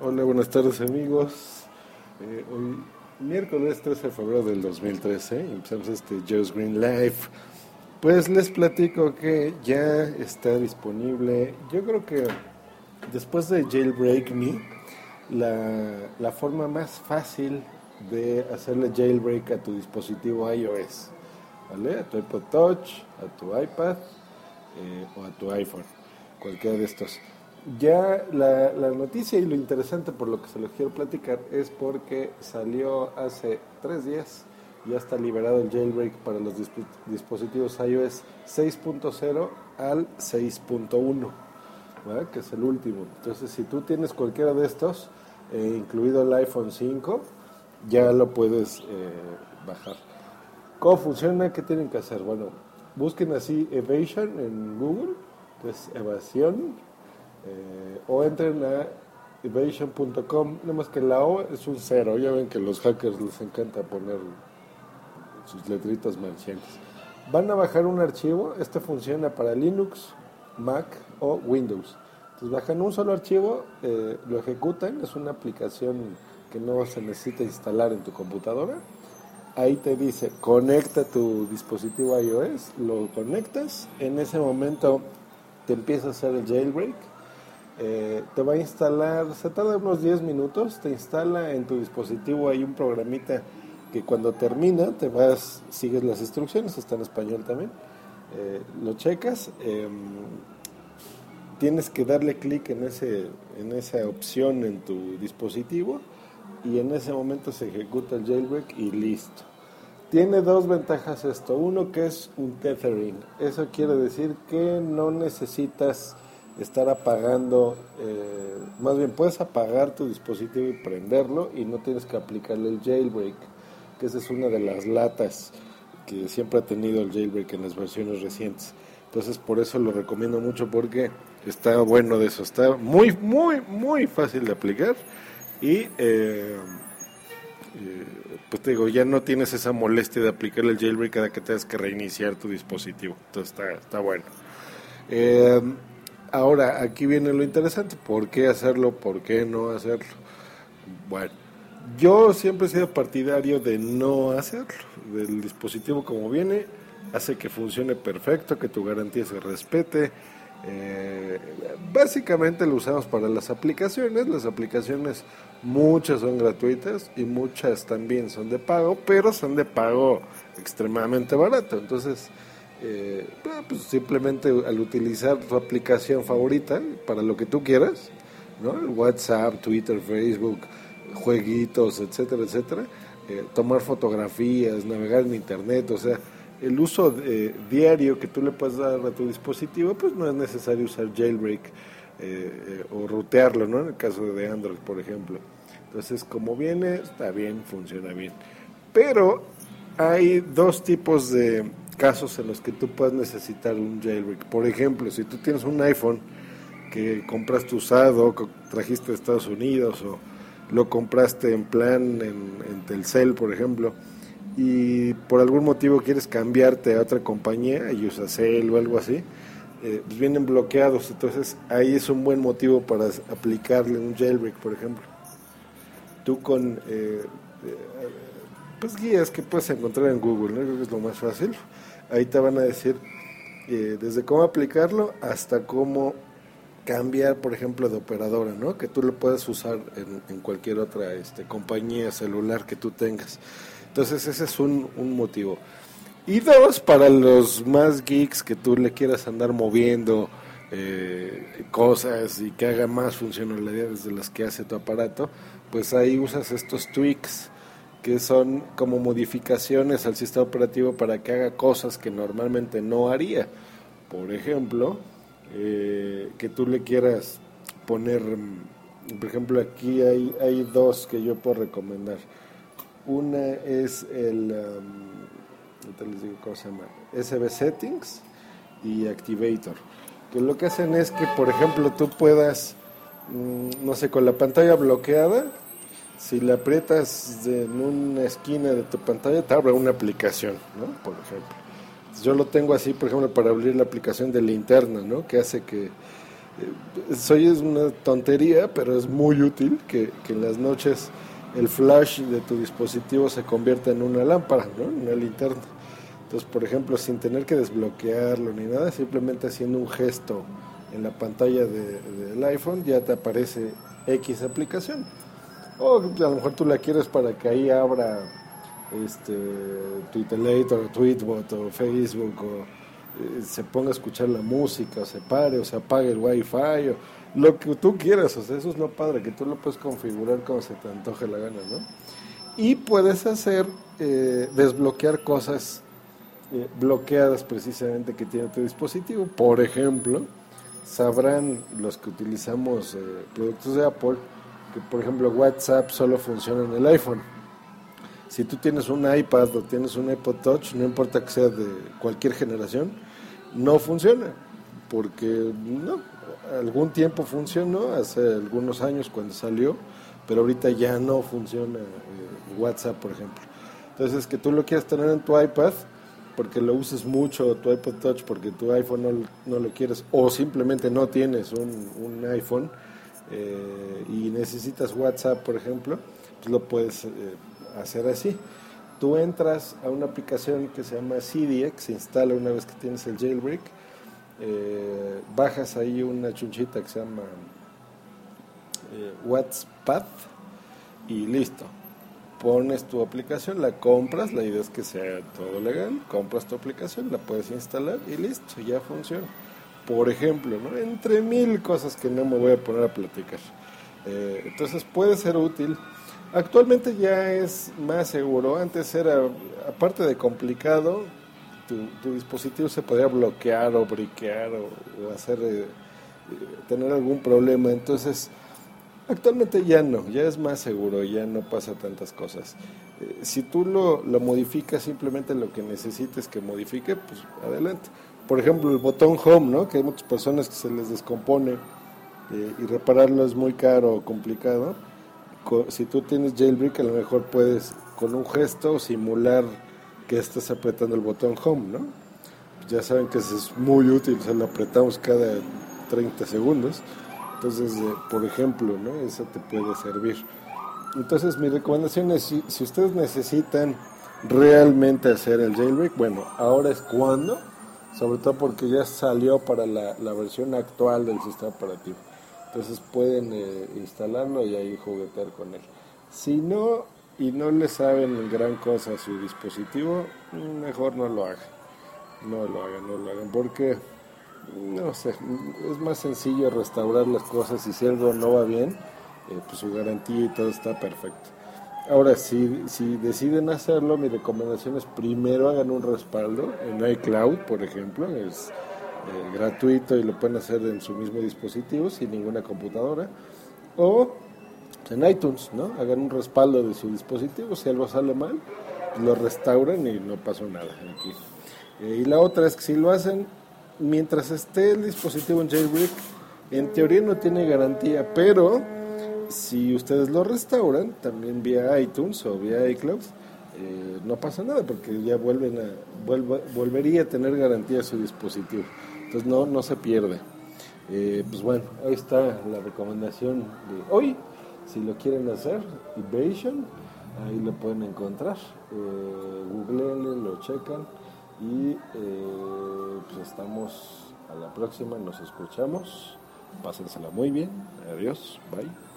Hola, buenas tardes amigos. Eh, hoy miércoles 13 de febrero del 2013 empezamos este Joe's Green Life. Pues les platico que ya está disponible, yo creo que después de Jailbreak Me, la, la forma más fácil de hacerle jailbreak a tu dispositivo iOS, ¿vale? A tu iPod Touch, a tu iPad eh, o a tu iPhone, cualquiera de estos. Ya la, noticia y lo interesante por lo que se lo quiero platicar es porque salió hace tres días, ya está liberado el jailbreak para los dispositivos iOS 6.0 al 6.1, que es el último. Entonces, si tú tienes cualquiera de estos, eh, incluido el iPhone 5, ya lo puedes eh, bajar. ¿Cómo funciona? ¿Qué tienen que hacer? Bueno, busquen así Evasion en Google, pues evasión eh, o entren a evasion.com, nada más que la O es un cero, ya ven que los hackers les encanta poner sus letritas marciantes. Van a bajar un archivo, este funciona para Linux, Mac o Windows. Entonces bajan un solo archivo, eh, lo ejecutan, es una aplicación que no se necesita instalar en tu computadora. Ahí te dice, conecta tu dispositivo iOS, lo conectas, en ese momento te empieza a hacer el jailbreak eh, te va a instalar, se tarda unos 10 minutos, te instala en tu dispositivo hay un programita que cuando termina te vas, sigues las instrucciones, está en español también, eh, lo checas, em, tienes que darle clic en, ese, en esa opción en tu dispositivo y en ese momento se ejecuta el jailbreak y listo. Tiene dos ventajas esto, uno que es un tethering, eso quiere decir que no necesitas estar apagando, eh, más bien puedes apagar tu dispositivo y prenderlo y no tienes que aplicarle el jailbreak, que esa es una de las latas que siempre ha tenido el jailbreak en las versiones recientes. Entonces por eso lo recomiendo mucho porque está bueno de eso, está muy, muy, muy fácil de aplicar y eh, eh, pues te digo, ya no tienes esa molestia de aplicarle el jailbreak cada que tengas que reiniciar tu dispositivo. Entonces está, está bueno. Ahora, aquí viene lo interesante, ¿por qué hacerlo? ¿Por qué no hacerlo? Bueno, yo siempre he sido partidario de no hacerlo, del dispositivo como viene, hace que funcione perfecto, que tu garantía se respete. Eh, básicamente lo usamos para las aplicaciones, las aplicaciones muchas son gratuitas y muchas también son de pago, pero son de pago extremadamente barato, entonces eh, pues simplemente al utilizar tu aplicación favorita para lo que tú quieras, ¿no? WhatsApp, Twitter, Facebook, jueguitos, etcétera, etcétera, eh, tomar fotografías, navegar en Internet, o sea, el uso eh, diario que tú le puedes dar a tu dispositivo, pues no es necesario usar jailbreak o rutearlo, ¿no? En el caso de Android, por ejemplo. Entonces, como viene, está bien, funciona bien. Pero hay dos tipos de, casos en los que tú puedas necesitar un jailbreak. Por ejemplo, si tú tienes un iPhone que compraste usado, que trajiste de Estados Unidos o lo compraste en plan en, Telcel, por ejemplo, y por algún motivo quieres cambiarte a otra compañía y usas Cell o algo así, eh, pues vienen bloqueados. Entonces ahí es un buen motivo para aplicarle un jailbreak, por ejemplo. Tú con eh, eh, pues guías que puedes encontrar en Google, creo que es lo más fácil Ahí te van a decir eh, desde cómo aplicarlo hasta cómo cambiar, por ejemplo, de operadora, ¿no? Que tú lo puedes usar en, cualquier otra este, compañía celular que tú tengas. Entonces ese es un, motivo. Y dos, para los más geeks que tú le quieras andar moviendo eh, cosas y que haga más funcionalidades de las que hace tu aparato, pues ahí usas estos tweaks que son como modificaciones al sistema operativo para que haga cosas que normalmente no haría. Por ejemplo, eh, que tú le quieras poner, mm, por ejemplo, aquí hay, hay dos que yo puedo recomendar. Una es el, digo cómo se llama, SB Settings y Activator. Que lo que hacen es que, por ejemplo, tú puedas, mm, no sé, con la pantalla bloqueada, si le aprietas en una esquina de tu pantalla, te abre una aplicación, ¿no? Por ejemplo. Yo lo tengo así, por ejemplo, para abrir la aplicación de linterna, ¿no? Que hace que Eh, soy es una tontería, pero es muy útil que, en las noches el flash de tu dispositivo se convierta en una lámpara, ¿no? Una linterna. Entonces, por ejemplo, sin tener que desbloquearlo ni nada, simplemente haciendo un gesto en la pantalla del iPhone ya te aparece X aplicación. O a lo mejor tú la quieres para que ahí abra este Twitter Tweetbot o Facebook o eh, se ponga a escuchar la música o se pare o se apague el wifi o lo que tú quieras, o sea, eso es lo padre, que tú lo puedes configurar como se te antoje la gana, ¿no? Y puedes hacer, eh, desbloquear cosas eh, bloqueadas precisamente que tiene tu dispositivo. Por ejemplo, sabrán los que utilizamos productos de Apple que, por ejemplo, WhatsApp solo funciona en el iPhone si tú tienes un iPad o tienes un iPod Touch, no importa que sea de cualquier generación, no funciona. Porque no, algún tiempo funcionó, hace algunos años cuando salió, pero ahorita ya no funciona eh, WhatsApp, por ejemplo. Entonces, que tú lo quieras tener en tu iPad, porque lo uses mucho, tu iPod Touch, porque tu iPhone no, no lo quieres, o simplemente no tienes un, un iPhone eh, y necesitas WhatsApp, por ejemplo, pues lo puedes eh, hacer así. Tú entras a una aplicación que se llama CDX, se instala una vez que tienes el jailbreak, eh, bajas ahí una chunchita que se llama eh, WhatsApp y listo. Pones tu aplicación, la compras, la idea es que sea todo legal, compras tu aplicación, la puedes instalar y listo, ya funciona. Por ejemplo, entre mil cosas que no me voy a poner a platicar. Eh, entonces puede ser útil Actualmente ya es más seguro. Antes era, aparte de complicado, tu, dispositivo se podía bloquear o briquear o, hacer eh, tener algún problema. Entonces, actualmente ya no, ya es más seguro, ya no pasa tantas cosas. Eh, si tú lo, lo modificas simplemente lo que necesites que modifique, pues adelante. Por ejemplo, el botón home, ¿no? Que hay muchas personas que se les descompone eh, y repararlo es muy caro o complicado si tú tienes jailbreak, a lo mejor puedes con un gesto simular que estás apretando el botón home, ¿no? Ya saben que eso es muy útil, o lo apretamos cada 30 segundos. Entonces, eh, por ejemplo, ¿no? Eso te puede servir. Entonces, mi recomendación es, si, si ustedes necesitan realmente hacer el jailbreak, bueno, ahora es cuando, sobre todo porque ya salió para la, la versión actual del sistema operativo. Entonces pueden eh, instalarlo y ahí juguetear con él. Si no, y no le saben gran cosa a su dispositivo, mejor no lo hagan. No lo hagan, no lo hagan, porque, no sé, es más sencillo restaurar las cosas y si algo no va bien, eh, pues su garantía y todo está perfecto. Ahora, si, si deciden hacerlo, mi recomendación es primero hagan un respaldo en iCloud, por ejemplo, es eh, gratuito y lo pueden hacer en su mismo dispositivo sin ninguna computadora. O en iTunes, ¿no? Hagan un respaldo de su dispositivo, si algo sale mal, lo restauran y no pasó nada aquí. Eh, y la otra es que si lo hacen mientras esté el dispositivo en jailbreak, en teoría no tiene garantía, pero si ustedes lo restauran, también vía iTunes o vía iCloud, eh, no pasa nada porque ya vuelven a, volvería a tener garantía su dispositivo. Entonces no, no se pierde. Eh, pues bueno, ahí está la recomendación de hoy. Si lo quieren hacer, Evasion, ahí lo pueden encontrar. Eh, googleenlo, lo checan y eh, pues estamos a la próxima, nos escuchamos. Pásensela muy bien. Adiós, bye.